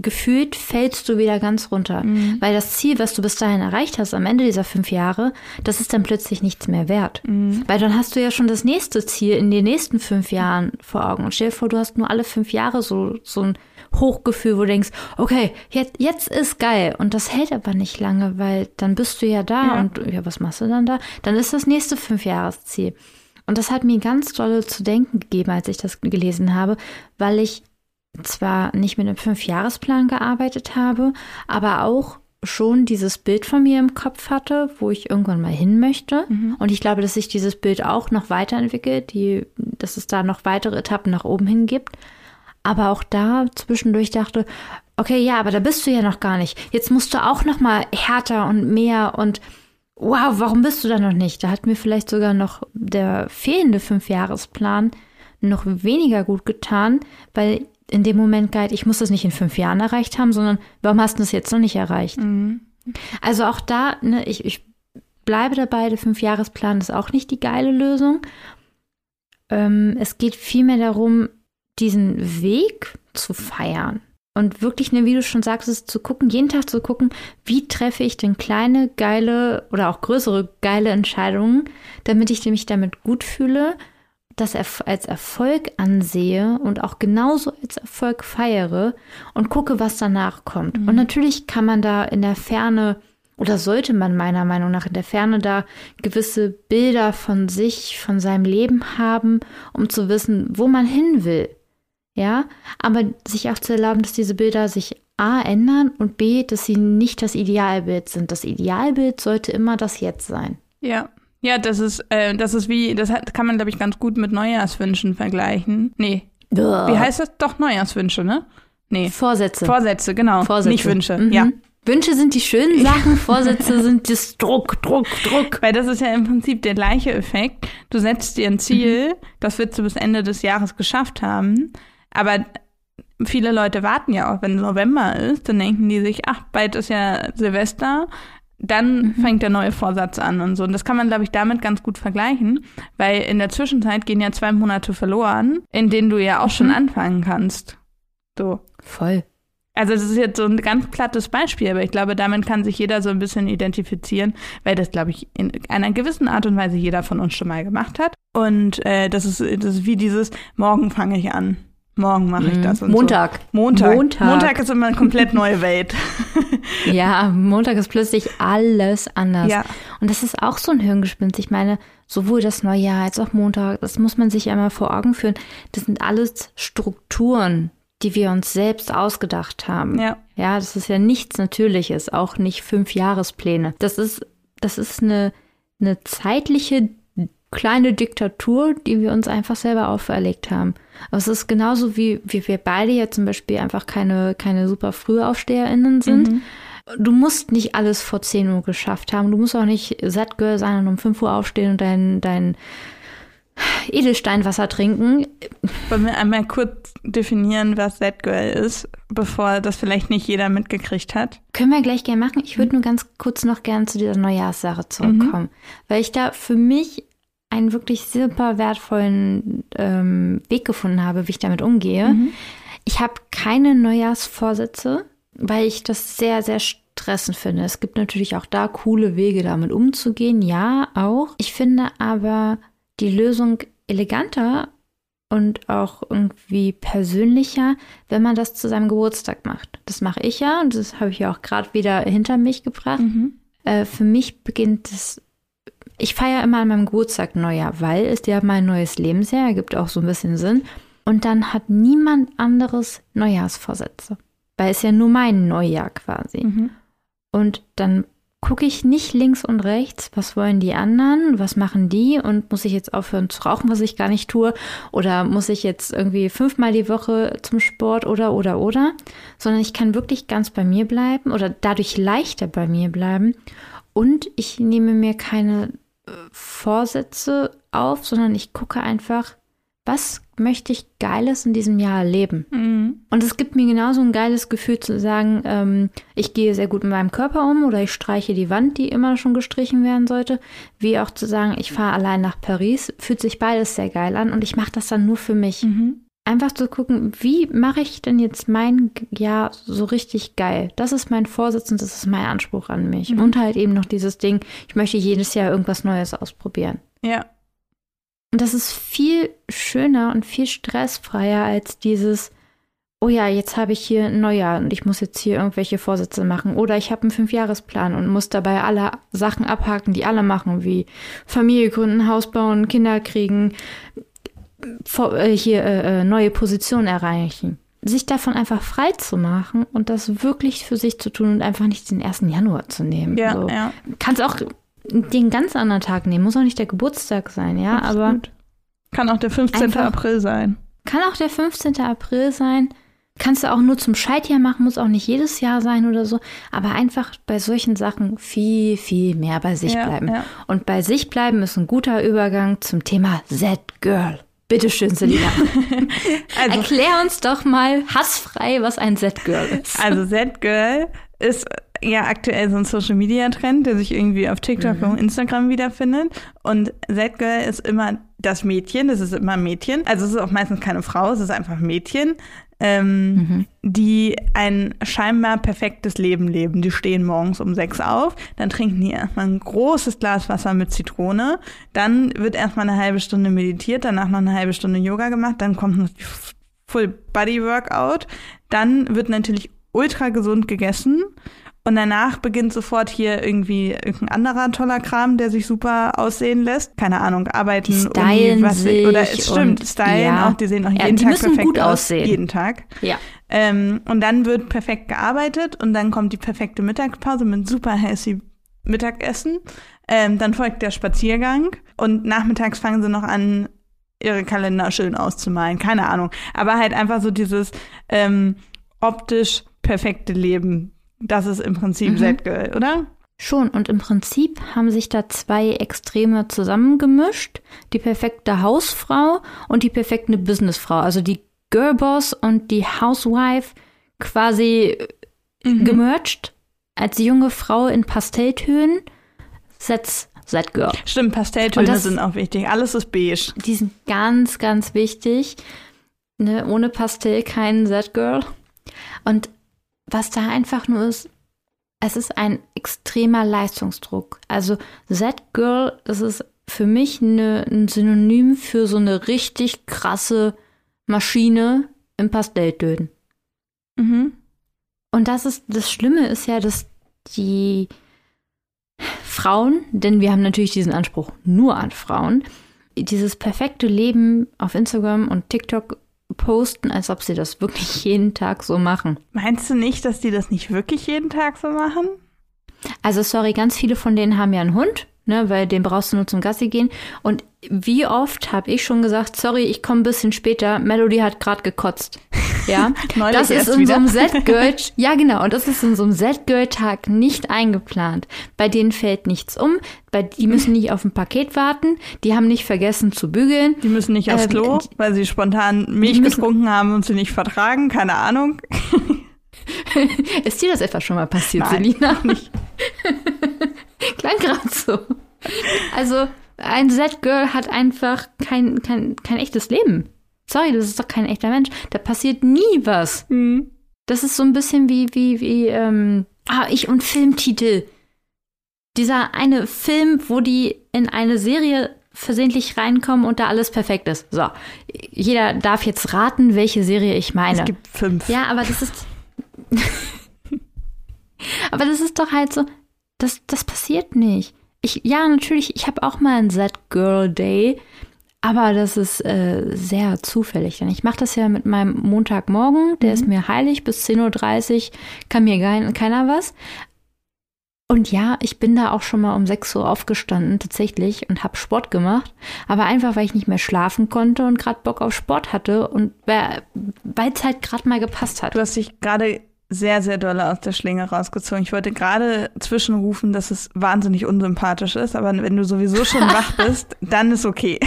[SPEAKER 3] gefühlt fällst du wieder ganz runter.
[SPEAKER 2] Mhm.
[SPEAKER 3] Weil das Ziel, was du bis dahin erreicht hast, am Ende dieser fünf Jahre, das ist dann plötzlich nichts mehr wert.
[SPEAKER 2] Mhm.
[SPEAKER 3] Weil dann hast du ja schon das nächste Ziel in den nächsten fünf Jahren vor Augen. Und stell dir vor, du hast nur alle fünf Jahre so, so ein Hochgefühl, wo du denkst, okay, jetzt, jetzt ist geil. Und das hält aber nicht lange, weil dann bist du ja da
[SPEAKER 2] Ja.
[SPEAKER 3] und ja, was machst du dann da? Dann ist das nächste Fünfjahresziel. Und das hat mir ganz doll zu denken gegeben, als ich das gelesen habe, weil ich zwar nicht mit einem Fünfjahresplan gearbeitet habe, aber auch schon dieses Bild von mir im Kopf hatte, wo ich irgendwann mal hin möchte. Und ich glaube, dass sich dieses Bild auch noch weiterentwickelt, die, dass es da noch weitere Etappen nach oben hin gibt. Aber auch da zwischendurch dachte, okay, ja, aber da bist du ja noch gar nicht. Jetzt musst du auch noch mal härter und mehr und wow, warum bist du da noch nicht? Da hat mir vielleicht sogar noch der fehlende Fünfjahresplan noch weniger gut getan, weil in dem Moment galt, ich muss das nicht in fünf Jahren erreicht haben, sondern warum hast du das jetzt noch nicht erreicht?
[SPEAKER 2] Mhm.
[SPEAKER 3] Also auch da, ne, ich, ich bleibe dabei, der Fünfjahresplan ist auch nicht die geile Lösung. Ähm, es geht vielmehr darum, diesen Weg zu feiern. Und wirklich, ne, wie du schon sagst, ist zu gucken, jeden Tag zu gucken, wie treffe ich denn kleine, geile oder auch größere, geile Entscheidungen, damit ich mich damit gut fühle, das als Erfolg ansehe und auch genauso als Erfolg feiere und gucke, was danach kommt. Und natürlich kann man da in der Ferne oder sollte man meiner Meinung nach in der Ferne da gewisse Bilder von sich, von seinem Leben haben, um zu wissen, wo man hin will. Ja, aber sich auch zu erlauben, dass diese Bilder sich A ändern und B, dass sie nicht das Idealbild sind. Das Idealbild sollte immer das Jetzt sein.
[SPEAKER 2] Ja. Ja, das ist, äh, das ist wie, das hat, kann man, glaube ich, ganz gut mit Neujahrswünschen vergleichen. Nee. Wie heißt das? Doch Neujahrswünsche, ne? Nee.
[SPEAKER 3] Vorsätze.
[SPEAKER 2] Vorsätze, genau.
[SPEAKER 3] Vorsätze.
[SPEAKER 2] Nicht Wünsche.
[SPEAKER 3] Mhm.
[SPEAKER 2] Ja.
[SPEAKER 3] Wünsche sind die schönen Sachen, Vorsätze <laughs> sind das Druck, Druck, Druck.
[SPEAKER 2] Weil das ist ja im Prinzip der gleiche Effekt. Du setzt dir ein Ziel,
[SPEAKER 3] Mhm.
[SPEAKER 2] das willst du bis Ende des Jahres geschafft haben. Aber viele Leute warten ja auch, wenn November ist, dann denken die sich, ach, bald ist ja Silvester, dann
[SPEAKER 3] Mhm.
[SPEAKER 2] fängt der neue Vorsatz an und so. Und das kann man, glaube ich, damit ganz gut vergleichen, weil in der Zwischenzeit gehen ja zwei Monate verloren, in denen du ja auch
[SPEAKER 3] Mhm.
[SPEAKER 2] schon anfangen kannst. So.
[SPEAKER 3] Voll.
[SPEAKER 2] Also es ist jetzt so ein ganz plattes Beispiel, aber ich glaube, damit kann sich jeder so ein bisschen identifizieren, weil das, glaube ich, in einer gewissen Art und Weise jeder von uns schon mal gemacht hat. Und äh, das, ist, das ist wie dieses, morgen fange ich an. Morgen mache ich das. Und
[SPEAKER 3] Montag.
[SPEAKER 2] So. Montag.
[SPEAKER 3] Montag.
[SPEAKER 2] Montag ist immer eine komplett neue <laughs> Welt. <laughs>
[SPEAKER 3] ja, Montag ist plötzlich alles anders.
[SPEAKER 2] Ja.
[SPEAKER 3] Und das ist auch so ein Hirngespinst. Ich meine, sowohl das Neujahr als auch Montag, das muss man sich einmal vor Augen führen. Das sind alles Strukturen, die wir uns selbst ausgedacht haben.
[SPEAKER 2] Ja.
[SPEAKER 3] Ja, das ist ja nichts Natürliches, auch nicht fünf Jahrespläne. Das ist, das ist eine, eine zeitliche kleine Diktatur, die wir uns einfach selber auferlegt haben. Aber es ist genauso wie, wie wir beide ja zum Beispiel einfach keine, keine super FrühaufsteherInnen sind.
[SPEAKER 2] Mhm.
[SPEAKER 3] Du musst nicht alles vor 10 Uhr geschafft haben. Du musst auch nicht Girl sein und um 5 Uhr aufstehen und dein, dein Edelsteinwasser trinken.
[SPEAKER 2] Wollen wir einmal kurz definieren, was Z-Girl ist, bevor das vielleicht nicht jeder mitgekriegt hat?
[SPEAKER 3] Können wir gleich gerne machen. Ich würde nur ganz kurz noch gerne zu dieser Neujahrssache zurückkommen, mhm. weil ich da für mich einen wirklich super wertvollen ähm, Weg gefunden habe, wie ich damit umgehe. Mhm. Ich habe keine Neujahrsvorsätze, weil ich das sehr, sehr stressend finde. Es gibt natürlich auch da coole Wege, damit umzugehen. Ja, auch. Ich finde aber die Lösung eleganter und auch irgendwie persönlicher, wenn man das zu seinem Geburtstag macht. Das mache ich ja und das habe ich ja auch gerade wieder hinter mich gebracht. Mhm. Äh, für mich beginnt es ich feiere immer an meinem Geburtstag Neujahr, weil es ja mein neues Lebensjahr, ergibt auch so ein bisschen Sinn. Und dann hat niemand anderes Neujahrsvorsätze, weil es ja nur mein Neujahr quasi. Mhm. Und dann gucke ich nicht links und rechts, was wollen die anderen, was machen die und muss ich jetzt aufhören zu rauchen, was ich gar nicht tue, oder muss ich jetzt irgendwie fünfmal die Woche zum Sport oder oder oder, sondern ich kann wirklich ganz bei mir bleiben oder dadurch leichter bei mir bleiben und ich nehme mir keine Vorsätze auf, sondern ich gucke einfach, was möchte ich Geiles in diesem Jahr erleben. Mhm. Und es gibt mir genauso ein geiles Gefühl zu sagen, ähm, ich gehe sehr gut mit meinem Körper um oder ich streiche die Wand, die immer schon gestrichen werden sollte, wie auch zu sagen, ich fahre allein nach Paris, fühlt sich beides sehr geil an und ich mache das dann nur für mich. Mhm einfach zu gucken, wie mache ich denn jetzt mein Jahr so richtig geil? Das ist mein Vorsitz und das ist mein Anspruch an mich. Mhm. Und halt eben noch dieses Ding, ich möchte jedes Jahr irgendwas Neues ausprobieren.
[SPEAKER 2] Ja.
[SPEAKER 3] Und das ist viel schöner und viel stressfreier als dieses, oh ja, jetzt habe ich hier ein Neujahr und ich muss jetzt hier irgendwelche Vorsätze machen. Oder ich habe einen Fünfjahresplan und muss dabei alle Sachen abhaken, die alle machen, wie Familie gründen, Haus bauen, Kinder kriegen, hier äh, äh, neue Positionen erreichen. Sich davon einfach frei zu machen und das wirklich für sich zu tun und einfach nicht den 1. Januar zu nehmen.
[SPEAKER 2] Ja, so. ja.
[SPEAKER 3] Kannst auch den ganz anderen Tag nehmen, muss auch nicht der Geburtstag sein, ja, Absolut. aber.
[SPEAKER 2] Kann auch der 15. Einfach, April sein.
[SPEAKER 3] Kann auch der 15. April sein. Kannst du auch nur zum Scheitjahr machen, muss auch nicht jedes Jahr sein oder so, aber einfach bei solchen Sachen viel, viel mehr bei sich ja, bleiben. Ja. Und bei sich bleiben ist ein guter Übergang zum Thema Z-Girl. Bitte schön, Selina. <laughs> also, Erklär uns doch mal hassfrei, was ein Z-Girl ist.
[SPEAKER 2] Also Z-Girl ist ja aktuell so ein Social Media Trend, der sich irgendwie auf TikTok mhm. und Instagram wiederfindet. Und Z-Girl ist immer das Mädchen, das ist immer ein Mädchen. Also es ist auch meistens keine Frau, es ist einfach ein Mädchen, ähm, mhm. die ein scheinbar perfektes Leben leben. Die stehen morgens um sechs auf, dann trinken die erstmal ein großes Glas Wasser mit Zitrone, dann wird erstmal eine halbe Stunde meditiert, danach noch eine halbe Stunde Yoga gemacht, dann kommt noch die Full Body Workout, dann wird natürlich ultra gesund gegessen und danach beginnt sofort hier irgendwie irgendein anderer toller Kram, der sich super aussehen lässt. Keine Ahnung, arbeiten,
[SPEAKER 3] die Uni, was
[SPEAKER 2] sich oder es stimmt, stylen ja. auch, die sehen auch jeden ja, Tag perfekt gut aus. Aussehen. Jeden Tag.
[SPEAKER 3] Ja.
[SPEAKER 2] Ähm, und dann wird perfekt gearbeitet und dann kommt die perfekte Mittagspause mit super healthy Mittagessen. Ähm, dann folgt der Spaziergang und nachmittags fangen sie noch an, ihre Kalender schön auszumalen. Keine Ahnung. Aber halt einfach so dieses ähm, optisch perfekte Leben das ist im Prinzip mhm. Z-Girl, oder?
[SPEAKER 3] Schon, und im Prinzip haben sich da zwei Extreme zusammengemischt. Die perfekte Hausfrau und die perfekte Businessfrau. Also die Girlboss und die Housewife quasi mhm. gemerged als junge Frau in Pastelltönen. Setz Z-Girl.
[SPEAKER 2] Stimmt, Pastelltöne sind auch wichtig. Alles ist beige.
[SPEAKER 3] Die sind ganz, ganz wichtig. Ne, ohne Pastell kein Z-Girl. Und was da einfach nur ist, es ist ein extremer Leistungsdruck. Also Z-Girl, das ist für mich eine, ein Synonym für so eine richtig krasse Maschine im Pastelldöden.
[SPEAKER 2] Mhm.
[SPEAKER 3] Und das ist, das Schlimme ist ja, dass die Frauen, denn wir haben natürlich diesen Anspruch nur an Frauen, dieses perfekte Leben auf Instagram und TikTok posten, als ob sie das wirklich <laughs> jeden Tag so machen.
[SPEAKER 2] Meinst du nicht, dass die das nicht wirklich jeden Tag so machen?
[SPEAKER 3] Also sorry, ganz viele von denen haben ja einen Hund, ne, weil den brauchst du nur zum Gassi gehen. Und wie oft habe ich schon gesagt, sorry, ich komme ein bisschen später, Melody hat gerade gekotzt. <laughs> Ja, das ist in
[SPEAKER 2] wieder.
[SPEAKER 3] so einem Z-Girl, <laughs> ja genau, und das ist in so einem Z-Girl-Tag nicht eingeplant. Bei denen fällt nichts um, bei, die müssen nicht auf ein Paket warten, die haben nicht vergessen zu bügeln.
[SPEAKER 2] Die müssen nicht aufs
[SPEAKER 3] Ähm,
[SPEAKER 2] Klo,
[SPEAKER 3] die-
[SPEAKER 2] weil sie spontan Milch getrunken haben und sie nicht vertragen, keine Ahnung. <laughs>
[SPEAKER 3] Ist dir das etwa schon mal passiert,
[SPEAKER 2] Nein,
[SPEAKER 3] Selina? Nicht. <laughs> Klang gerade so. Also, ein Z-Girl hat einfach kein, kein, kein echtes Leben. Sorry, das ist doch kein echter Mensch. Da passiert nie was.
[SPEAKER 2] Hm.
[SPEAKER 3] Das ist so ein bisschen wie, wie, wie, ähm, ah, ich und Filmtitel. Dieser eine Film, wo die in eine Serie versehentlich reinkommen und da alles perfekt ist. So. Jeder darf jetzt raten, welche Serie ich meine.
[SPEAKER 2] Es gibt fünf.
[SPEAKER 3] Ja, aber das ist. <laughs> <laughs> aber das ist doch halt so. Das, das passiert nicht. Ich, ja, natürlich, ich habe auch mal einen Z-Girl-Day, aber das ist äh, sehr zufällig. Denn ich mache das ja mit meinem Montagmorgen, der ist mir heilig, bis 10.30 Uhr kann mir kein, keiner was. Und ja, ich bin da auch schon mal um 6 Uhr aufgestanden, tatsächlich, und habe Sport gemacht. Aber einfach, weil ich nicht mehr schlafen konnte und gerade Bock auf Sport hatte und weil es halt gerade mal gepasst hat.
[SPEAKER 2] Du hast dich gerade sehr, sehr doll aus der Schlinge rausgezogen. Ich wollte gerade zwischenrufen, dass es wahnsinnig unsympathisch ist, aber wenn du sowieso schon <laughs> wach bist, dann ist okay.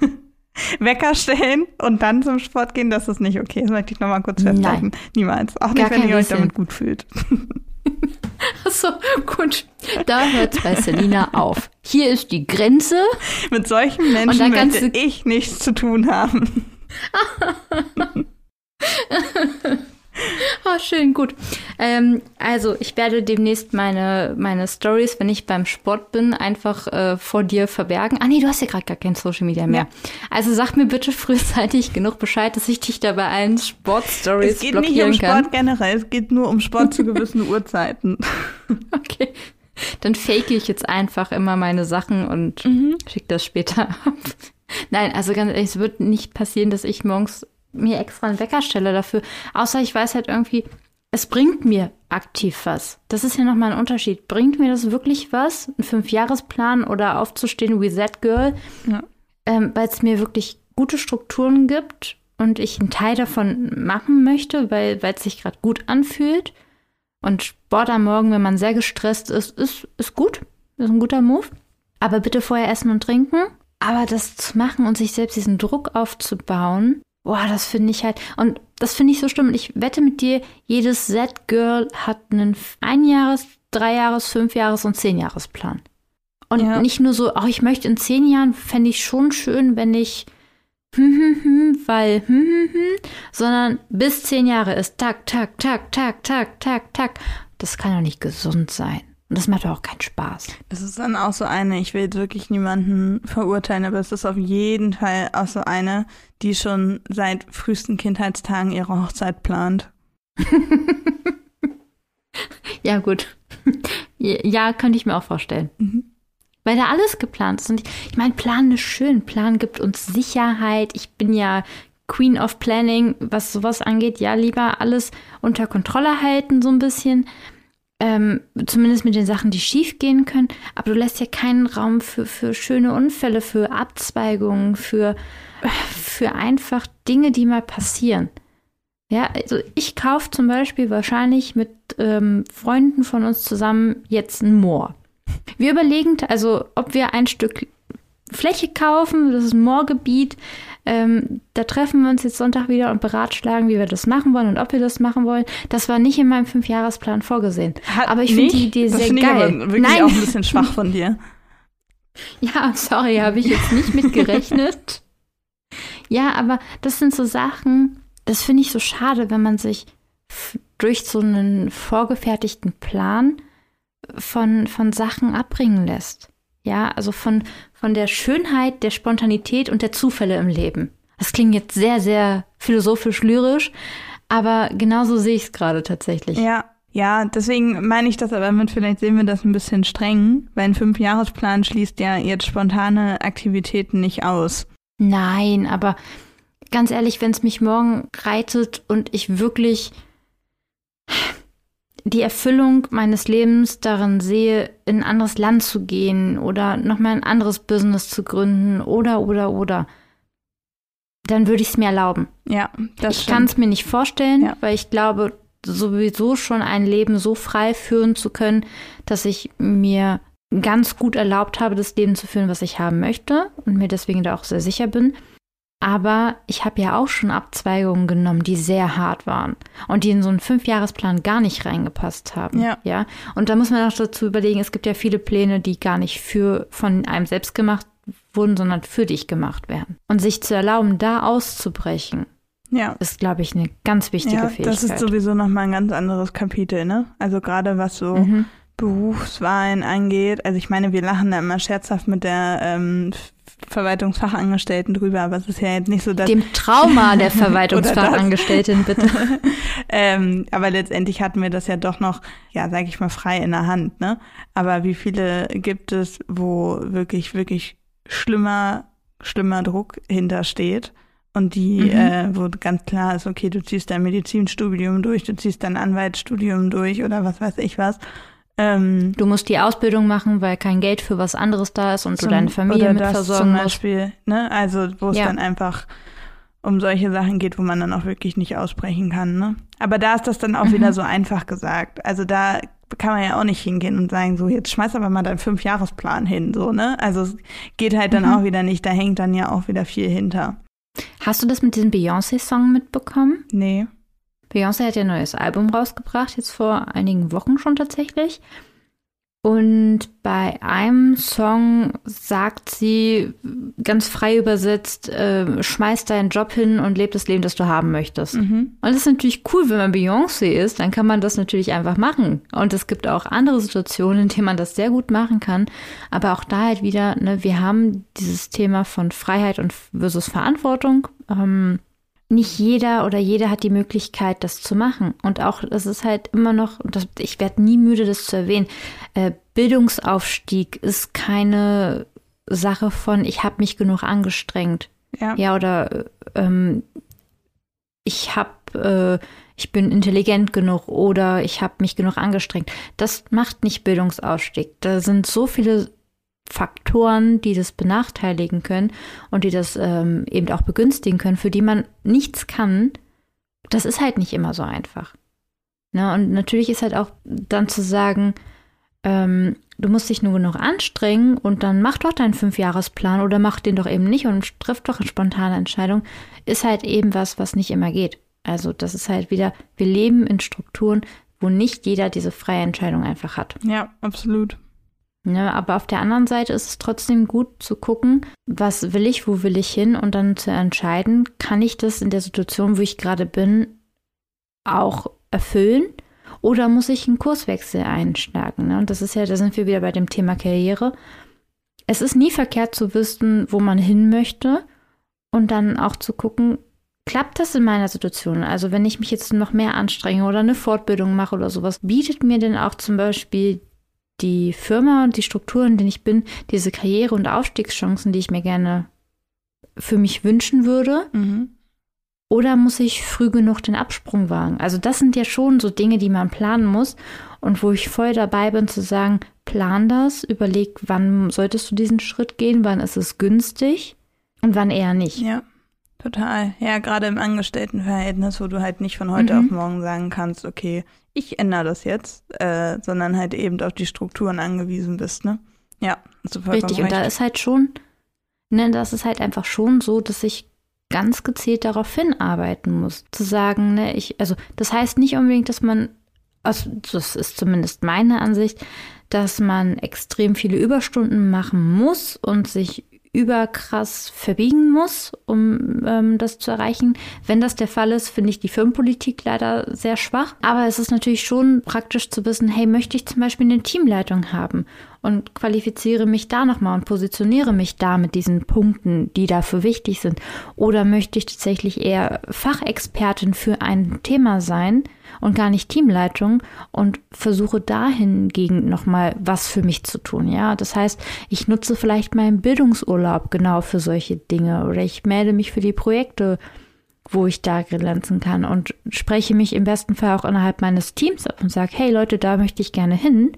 [SPEAKER 2] <laughs> Wecker stellen und dann zum Sport gehen, das ist nicht okay. Das möchte ich nochmal kurz
[SPEAKER 3] Nein.
[SPEAKER 2] festhalten. Niemals. Auch nicht,
[SPEAKER 3] Gar
[SPEAKER 2] wenn ihr euch damit gut fühlt. <laughs>
[SPEAKER 3] Achso, gut. Da hört bei Selina auf. Hier ist die Grenze.
[SPEAKER 2] Mit solchen Menschen möchte ich nichts zu tun haben.
[SPEAKER 3] Oh, <laughs> schön, gut. Ähm, also, ich werde demnächst meine, meine Stories, wenn ich beim Sport bin, einfach äh, vor dir verbergen. Ah, nee, du hast ja gerade gar kein Social Media mehr.
[SPEAKER 2] Ja.
[SPEAKER 3] Also, sag mir bitte frühzeitig genug Bescheid, dass ich dich da bei allen Sport-Stories
[SPEAKER 2] Es geht nicht um
[SPEAKER 3] kann.
[SPEAKER 2] Sport generell, es geht nur um Sport zu gewissen <laughs> Uhrzeiten. <laughs>
[SPEAKER 3] Okay. Dann fake ich jetzt einfach immer meine Sachen und
[SPEAKER 2] Mhm.
[SPEAKER 3] schick das später ab. Nein, also ganz ehrlich, es wird nicht passieren, dass ich morgens mir extra einen Wecker stelle dafür. Außer ich weiß halt irgendwie, es bringt mir aktiv was. Das ist ja nochmal ein Unterschied. Bringt mir das wirklich was? Ein Fünfjahresplan oder aufzustehen wie that girl?
[SPEAKER 2] Ja.
[SPEAKER 3] Ähm, Weil es mir wirklich gute Strukturen gibt und ich einen Teil davon machen möchte, weil weil es sich gerade gut anfühlt. Und Sport am Morgen, wenn man sehr gestresst ist, ist, ist gut. Ist ein guter Move. Aber bitte vorher essen und trinken. Aber das zu machen und sich selbst diesen Druck aufzubauen, boah, das finde ich halt. Und das finde ich so schlimm. Und ich wette mit dir, jedes Z-Girl hat einen Einjahres-, Dreijahres-, Fünfjahres- und Zehnjahresplan. Und
[SPEAKER 2] Ja.
[SPEAKER 3] nicht nur so, oh, ich möchte in zehn Jahren, fände ich schon schön, wenn ich hm, hm, hm, weil hm, hm, hm, sondern bis zehn Jahre ist tak, tak, tak, tak, tak, tak, tak. Das kann doch nicht gesund sein. Und das macht doch auch keinen Spaß.
[SPEAKER 2] Das ist dann auch so eine, ich will jetzt wirklich niemanden verurteilen, aber es ist auf jeden Fall auch so eine, die schon seit frühesten Kindheitstagen ihre Hochzeit plant. <laughs>
[SPEAKER 3] Ja, gut. <laughs> ja, könnte ich mir auch vorstellen.
[SPEAKER 2] Mhm.
[SPEAKER 3] Weil da alles geplant ist. Und ich, ich meine, Planen ist schön. Plan gibt uns Sicherheit. Ich bin ja Queen of Planning, was sowas angeht. Ja, lieber alles unter Kontrolle halten, so ein bisschen. Ähm, zumindest mit den Sachen, die schief gehen können. Aber du lässt ja keinen Raum für, für schöne Unfälle, für Abzweigungen, für, für einfach Dinge, die mal passieren. Ja, also ich kaufe zum Beispiel wahrscheinlich mit ähm, Freunden von uns zusammen jetzt ein Moor. Wir überlegen also, ob wir ein Stück Fläche kaufen, das ist ein Moorgebiet. Ähm, da treffen wir uns jetzt Sonntag wieder und beratschlagen, wie wir das machen wollen und ob wir das machen wollen. Das war nicht in meinem Fünfjahresplan vorgesehen.
[SPEAKER 2] Hat
[SPEAKER 3] aber ich finde die Idee
[SPEAKER 2] das
[SPEAKER 3] sehr
[SPEAKER 2] ich
[SPEAKER 3] geil.
[SPEAKER 2] aber wirklich
[SPEAKER 3] Nein,
[SPEAKER 2] auch ein bisschen schwach von dir. <laughs>
[SPEAKER 3] Ja, sorry, habe ich jetzt nicht mit gerechnet. ja, aber das sind so Sachen, das finde ich so schade, wenn man sich durch so einen vorgefertigten Plan von, von Sachen abbringen lässt. Ja, also von, von der Schönheit, der Spontanität und der Zufälle im Leben. Das klingt jetzt sehr, sehr philosophisch lyrisch, aber genauso sehe ich es gerade tatsächlich.
[SPEAKER 2] Ja, ja, deswegen meine ich das aber mit, vielleicht sehen wir das ein bisschen streng, weil ein Fünfjahresplan schließt ja jetzt spontane Aktivitäten nicht aus.
[SPEAKER 3] Nein, aber ganz ehrlich, wenn es mich morgen reitet und ich wirklich die Erfüllung meines Lebens darin sehe, in ein anderes Land zu gehen oder nochmal ein anderes Business zu gründen oder, oder, oder, dann würde ich es mir erlauben.
[SPEAKER 2] Ja, das
[SPEAKER 3] Ich kann es mir nicht vorstellen, ja. weil ich glaube, sowieso schon ein Leben so frei führen zu können, dass ich mir ganz gut erlaubt habe, das Leben zu führen, was ich haben möchte und mir deswegen da auch sehr sicher bin. Aber ich habe ja auch schon Abzweigungen genommen, die sehr hart waren und die in so einen Fünfjahresplan gar nicht reingepasst haben.
[SPEAKER 2] Ja.
[SPEAKER 3] ja. Und da muss man auch dazu überlegen, es gibt ja viele Pläne, die gar nicht für von einem selbst gemacht wurden, sondern für dich gemacht werden. Und sich zu erlauben, da auszubrechen,
[SPEAKER 2] ja.
[SPEAKER 3] ist, glaube ich, eine ganz wichtige ja, Fähigkeit.
[SPEAKER 2] Das ist sowieso nochmal ein ganz anderes Kapitel, ne? Also gerade was so mhm. Berufswahlen angeht. Also ich meine, wir lachen da immer scherzhaft mit der ähm, Verwaltungsfachangestellten drüber, aber es ist ja jetzt nicht so, dass...
[SPEAKER 3] Dem Trauma <laughs> der Verwaltungsfachangestellten, bitte. <laughs>
[SPEAKER 2] ähm, aber letztendlich hatten wir das ja doch noch, ja, sag ich mal, frei in der Hand, ne? Aber wie viele gibt es, wo wirklich, wirklich schlimmer, schlimmer Druck hintersteht? Und die, mhm. äh, wo ganz klar ist, okay, du ziehst dein Medizinstudium durch, du ziehst dein Anwaltsstudium durch oder was weiß ich was.
[SPEAKER 3] Ähm, du musst die Ausbildung machen, weil kein Geld für was anderes da ist und zum, du deine Familie mit versorgen
[SPEAKER 2] musst. Zum Beispiel, ne? Also wo es ja. dann einfach um solche Sachen geht, wo man dann auch wirklich nicht aussprechen kann, ne? Aber da ist das dann auch mhm. wieder so einfach gesagt. Also da kann man ja auch nicht hingehen und sagen, so, jetzt schmeiß aber mal deinen Fünfjahresplan hin, so, ne? Also es geht halt dann mhm. auch wieder nicht, da hängt dann ja auch wieder viel hinter.
[SPEAKER 3] Hast du das mit diesem Beyoncé-Song mitbekommen?
[SPEAKER 2] Nee.
[SPEAKER 3] Beyoncé hat ja ein neues Album rausgebracht, jetzt vor einigen Wochen schon tatsächlich. Und bei einem Song sagt sie, ganz frei übersetzt, äh, schmeiß deinen Job hin und leb das Leben, das du haben möchtest. Mhm. Und das ist natürlich cool, wenn man Beyoncé ist, dann kann man das natürlich einfach machen. Und es gibt auch andere Situationen, in denen man das sehr gut machen kann. Aber auch da halt wieder, ne, wir haben dieses Thema von Freiheit und versus Verantwortung. Ähm, nicht jeder oder jeder hat die Möglichkeit, das zu machen. Und auch, das ist halt immer noch, das, ich werde nie müde, das zu erwähnen, äh, Bildungsaufstieg ist keine Sache von, ich habe mich genug angestrengt.
[SPEAKER 2] Ja,
[SPEAKER 3] ja oder ähm, ich habe, äh, ich bin intelligent genug oder ich habe mich genug angestrengt. Das macht nicht Bildungsaufstieg. Da sind so viele Faktoren, die das benachteiligen können und die das ähm, eben auch begünstigen können, für die man nichts kann, das ist halt nicht immer so einfach. Ne? Und natürlich ist halt auch dann zu sagen, ähm, du musst dich nur genug anstrengen und dann mach doch deinen Fünfjahresplan oder mach den doch eben nicht und triff doch eine spontane Entscheidung, ist halt eben was, was nicht immer geht. Also das ist halt wieder, wir leben in Strukturen, wo nicht jeder diese freie Entscheidung einfach hat.
[SPEAKER 2] Ja, absolut.
[SPEAKER 3] Ne, aber auf der anderen Seite ist es trotzdem gut zu gucken, was will ich, wo will ich hin und dann zu entscheiden, kann ich das in der Situation, wo ich gerade bin, auch erfüllen oder muss ich einen Kurswechsel einschlagen? Ne? Und das ist ja, da sind wir wieder bei dem Thema Karriere. Es ist nie verkehrt zu wissen, wo man hin möchte und dann auch zu gucken, klappt das in meiner Situation? Also wenn ich mich jetzt noch mehr anstrenge oder eine Fortbildung mache oder sowas, bietet mir denn auch zum Beispiel die Firma und die Strukturen, in denen ich bin, diese Karriere- und Aufstiegschancen, die ich mir gerne für mich wünschen würde? Mhm. Oder muss ich früh genug den Absprung wagen? Also das sind ja schon so Dinge, die man planen muss und wo ich voll dabei bin zu sagen, plan das, überleg, wann solltest du diesen Schritt gehen, wann ist es günstig und wann eher nicht.
[SPEAKER 2] Ja, total. Ja, gerade im Angestelltenverhältnis, wo du halt nicht von heute mhm. auf morgen sagen kannst, okay, ich ändere das jetzt, äh, sondern halt eben auf die Strukturen angewiesen bist, ne? Ja,
[SPEAKER 3] super. Richtig, und da ist halt schon, ne, das ist halt einfach schon so, dass ich ganz gezielt darauf hinarbeiten muss, zu sagen, ne, ich, also das heißt nicht unbedingt, dass man, also das ist zumindest meine Ansicht, dass man extrem viele Überstunden machen muss und sich überkrass verbiegen muss, um ähm, das zu erreichen. Wenn das der Fall ist, finde ich die Firmenpolitik leider sehr schwach. Aber es ist natürlich schon praktisch zu wissen, hey, möchte ich zum Beispiel eine Teamleitung haben und qualifiziere mich da nochmal und positioniere mich da mit diesen Punkten, die dafür wichtig sind. Oder möchte ich tatsächlich eher Fachexpertin für ein Thema sein und gar nicht Teamleitung und versuche dahingegen nochmal was für mich zu tun. Ja, das heißt, ich nutze vielleicht meinen Bildungsurlaub genau für solche Dinge oder ich melde mich für die Projekte, wo ich da glänzen kann und spreche mich im besten Fall auch innerhalb meines Teams ab und sage, hey Leute, da möchte ich gerne hin.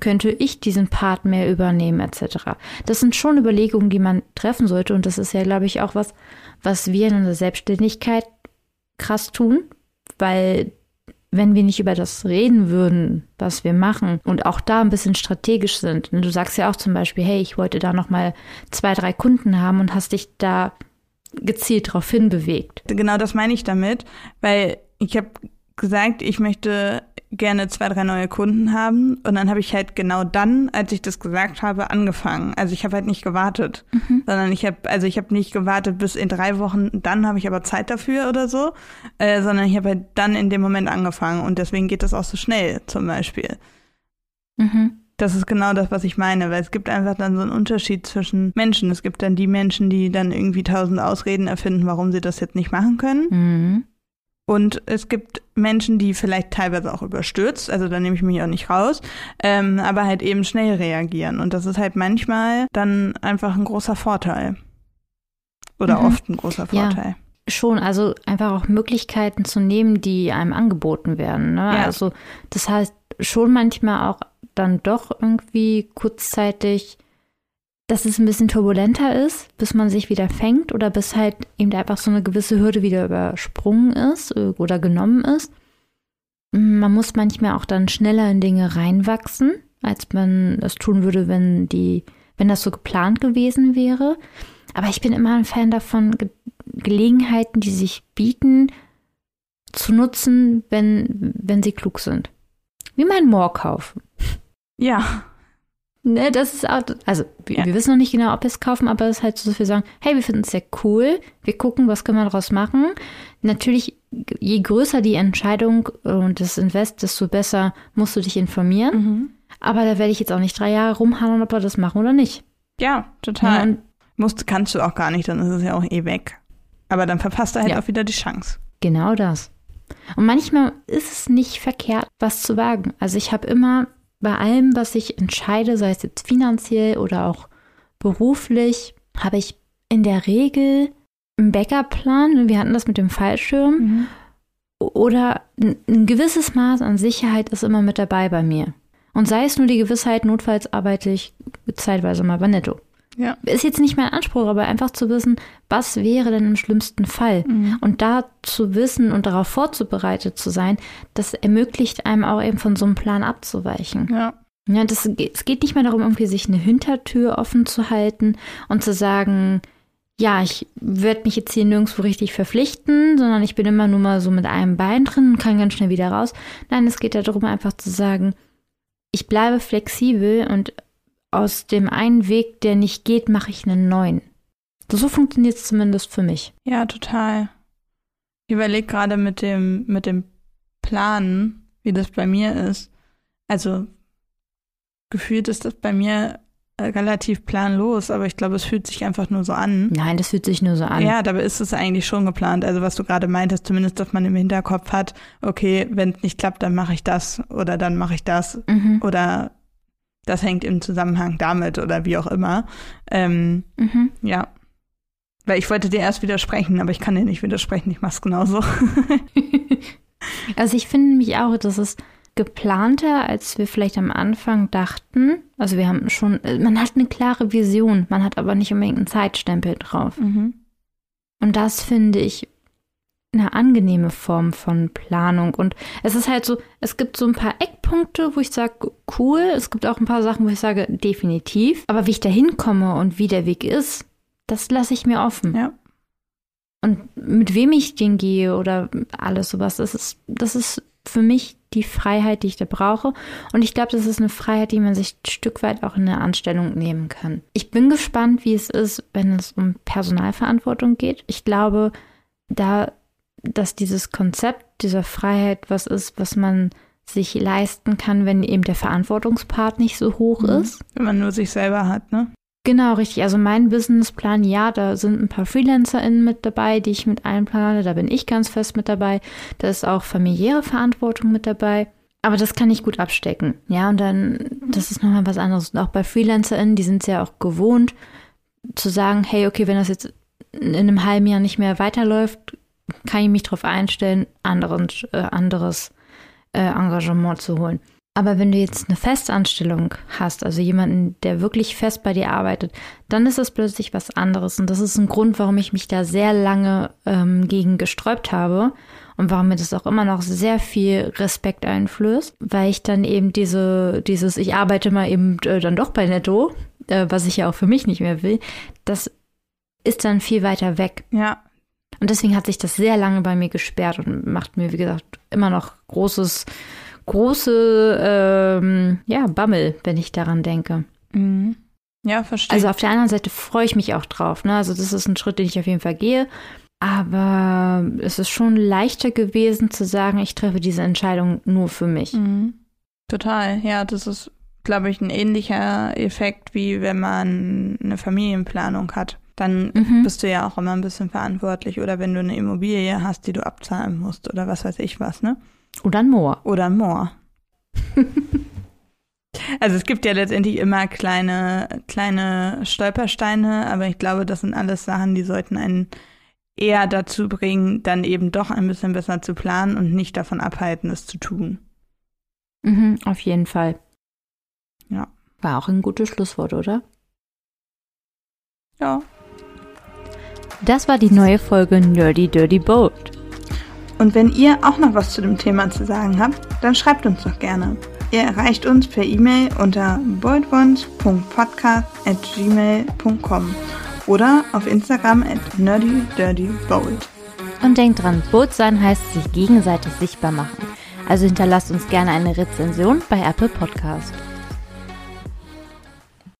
[SPEAKER 3] Könnte ich diesen Part mehr übernehmen, etc. Das sind schon Überlegungen, die man treffen sollte. Und das ist ja, glaube ich, auch was, was wir in unserer Selbstständigkeit krass tun, weil wenn wir nicht über das reden würden, was wir machen und auch da ein bisschen strategisch sind. Und du sagst ja auch zum Beispiel, hey, ich wollte da noch mal zwei, drei Kunden haben und hast dich da gezielt darauf hinbewegt.
[SPEAKER 2] Genau das meine ich damit, weil ich habe gesagt, ich möchte gerne zwei, drei neue Kunden haben. Und dann habe ich halt genau dann, als ich das gesagt habe, angefangen. Also ich habe halt nicht gewartet, mhm. sondern ich habe, also ich habe nicht gewartet bis in drei Wochen, dann habe ich aber Zeit dafür oder so, äh, sondern ich habe halt dann in dem Moment angefangen. Und deswegen geht das auch so schnell zum Beispiel. Mhm. Das ist genau das, was ich meine, weil es gibt einfach dann so einen Unterschied zwischen Menschen. Es gibt dann die Menschen, die dann irgendwie tausend Ausreden erfinden, warum sie das jetzt nicht machen können. Mhm. Und es gibt Menschen, die vielleicht teilweise auch überstürzt, also da nehme ich mich auch nicht raus, ähm, aber halt eben schnell reagieren. Und das ist halt manchmal dann einfach ein großer Vorteil. Oder mhm. oft ein großer Vorteil.
[SPEAKER 3] Ja, schon, also einfach auch Möglichkeiten zu nehmen, die einem angeboten werden. Ne? Ja. Also das heißt schon manchmal auch dann doch irgendwie kurzzeitig dass es ein bisschen turbulenter ist, bis man sich wieder fängt oder bis halt eben einfach so eine gewisse Hürde wieder übersprungen ist äh, oder genommen ist. Man muss manchmal auch dann schneller in Dinge reinwachsen, als man es tun würde, wenn die, wenn das so geplant gewesen wäre. Aber ich bin immer ein Fan davon, Ge Gelegenheiten, die sich bieten, zu nutzen, wenn, wenn sie klug sind. Wie mein Moor kaufen.
[SPEAKER 2] Ja,
[SPEAKER 3] Ne, das ist auch, also wir, ja. wir, wissen noch nicht genau, ob wir es kaufen, aber es ist halt so, dass wir sagen, hey, wir finden es sehr cool, wir gucken, was können wir daraus machen. Natürlich, je größer die Entscheidung und das Invest, desto besser musst du dich informieren. Mhm. Aber da werde ich jetzt auch nicht drei Jahre rumhauen, ob wir das machen oder nicht.
[SPEAKER 2] Ja, total. Ja, Musst, kannst du auch gar nicht, dann ist es ja auch eh weg. Aber dann verpasst du halt ja. auch wieder die Chance.
[SPEAKER 3] Genau das. Und manchmal ist es nicht verkehrt, was zu wagen. Also ich habe immer bei allem, was ich entscheide, sei es jetzt finanziell oder auch beruflich, habe ich in der Regel einen Backup-Plan. Wir hatten das mit dem Fallschirm. Mhm. Oder ein gewisses Maß an Sicherheit ist immer mit dabei bei mir. Und sei es nur die Gewissheit, notfalls arbeite ich zeitweise mal bei Netto. Ja. Ist jetzt nicht mein Anspruch, aber einfach zu wissen, was wäre denn im schlimmsten Fall? Mhm. Und da zu wissen und darauf vorzubereitet zu sein, das ermöglicht einem auch eben von so einem Plan abzuweichen. Ja. Ja, das, es geht nicht mehr darum, irgendwie sich eine Hintertür offen zu halten und zu sagen, ja, ich werde mich jetzt hier nirgendwo richtig verpflichten, sondern ich bin immer nur mal so mit einem Bein drin und kann ganz schnell wieder raus. Nein, es geht darum, einfach zu sagen, ich bleibe flexibel und aus dem einen Weg, der nicht geht, mache ich einen neuen. So funktioniert es zumindest für mich.
[SPEAKER 2] Ja, total. Ich überlege gerade mit dem, mit dem Planen, wie das bei mir ist. Also gefühlt ist das bei mir äh, relativ planlos, aber ich glaube, es fühlt sich einfach nur so an.
[SPEAKER 3] Nein, das fühlt sich nur so an.
[SPEAKER 2] Ja, dabei ist es eigentlich schon geplant. Also was du gerade meintest, zumindest, dass man im Hinterkopf hat, okay, wenn es nicht klappt, dann mache ich das oder dann mache ich das mhm. oder das hängt im Zusammenhang damit oder wie auch immer. Ähm, mhm. Ja. Weil ich wollte dir erst widersprechen, aber ich kann dir nicht widersprechen, ich mach's genauso. <laughs>
[SPEAKER 3] also ich finde mich auch, dass es geplanter, als wir vielleicht am Anfang dachten. Also wir haben schon, man hat eine klare Vision, man hat aber nicht unbedingt einen Zeitstempel drauf. Mhm. Und das finde ich eine angenehme Form von Planung. Und es ist halt so, es gibt so ein paar Eckpunkte, wo ich sage, cool. Es gibt auch ein paar Sachen, wo ich sage, definitiv. Aber wie ich da hinkomme und wie der Weg ist, das lasse ich mir offen. Ja. Und mit wem ich den gehe oder alles sowas, das ist, das ist für mich die Freiheit, die ich da brauche. Und ich glaube, das ist eine Freiheit, die man sich ein Stück weit auch in eine Anstellung nehmen kann. Ich bin gespannt, wie es ist, wenn es um Personalverantwortung geht. Ich glaube, da, dass dieses Konzept dieser Freiheit was ist, was man sich leisten kann, wenn eben der Verantwortungspart nicht so hoch mhm. ist.
[SPEAKER 2] Wenn man nur sich selber hat, ne?
[SPEAKER 3] Genau, richtig. Also mein Businessplan, ja, da sind ein paar FreelancerInnen mit dabei, die ich mit einplane. Da bin ich ganz fest mit dabei. Da ist auch familiäre Verantwortung mit dabei. Aber das kann ich gut abstecken. Ja, und dann, das ist nochmal was anderes. Und auch bei FreelancerInnen, die sind es ja auch gewohnt, zu sagen, hey, okay, wenn das jetzt in einem halben Jahr nicht mehr weiterläuft, kann ich mich darauf einstellen, anderen, äh, anderes äh, Engagement zu holen. Aber wenn du jetzt eine Festanstellung hast, also jemanden, der wirklich fest bei dir arbeitet, dann ist das plötzlich was anderes. Und das ist ein Grund, warum ich mich da sehr lange ähm, gegen gesträubt habe und warum mir das auch immer noch sehr viel Respekt einflößt, weil ich dann eben diese, dieses, ich arbeite mal eben äh, dann doch bei Netto, äh, was ich ja auch für mich nicht mehr will, das ist dann viel weiter weg.
[SPEAKER 2] Ja.
[SPEAKER 3] Und deswegen hat sich das sehr lange bei mir gesperrt und macht mir, wie gesagt, immer noch großes große ähm, ja, Bammel, wenn ich daran denke.
[SPEAKER 2] Mhm. Ja, verstehe.
[SPEAKER 3] Also auf der anderen Seite freue ich mich auch drauf. Ne? Also das ist ein Schritt, den ich auf jeden Fall gehe. Aber es ist schon leichter gewesen zu sagen, ich treffe diese Entscheidung nur für mich.
[SPEAKER 2] Mhm. Total, ja, das ist, glaube ich, ein ähnlicher Effekt, wie wenn man eine Familienplanung hat. Dann mhm. bist du ja auch immer ein bisschen verantwortlich. Oder wenn du eine Immobilie hast, die du abzahlen musst oder was weiß ich was, ne?
[SPEAKER 3] Oder ein Moor.
[SPEAKER 2] Oder ein Moor. <laughs> also es gibt ja letztendlich immer kleine, kleine Stolpersteine, aber ich glaube, das sind alles Sachen, die sollten einen eher dazu bringen, dann eben doch ein bisschen besser zu planen und nicht davon abhalten, es zu tun.
[SPEAKER 3] Mhm, auf jeden Fall.
[SPEAKER 2] Ja.
[SPEAKER 3] War auch ein gutes Schlusswort, oder?
[SPEAKER 2] Ja.
[SPEAKER 3] Das war die neue Folge Nerdy Dirty Boat.
[SPEAKER 2] Und wenn ihr auch noch was zu dem Thema zu sagen habt, dann schreibt uns doch gerne. Ihr erreicht uns per E-Mail unter boldwons.podcast.gmail.com oder auf Instagram at nerdydirtybold.
[SPEAKER 3] Und denkt dran, Boot sein heißt sich gegenseitig sichtbar machen. Also hinterlasst uns gerne eine Rezension bei Apple Podcast.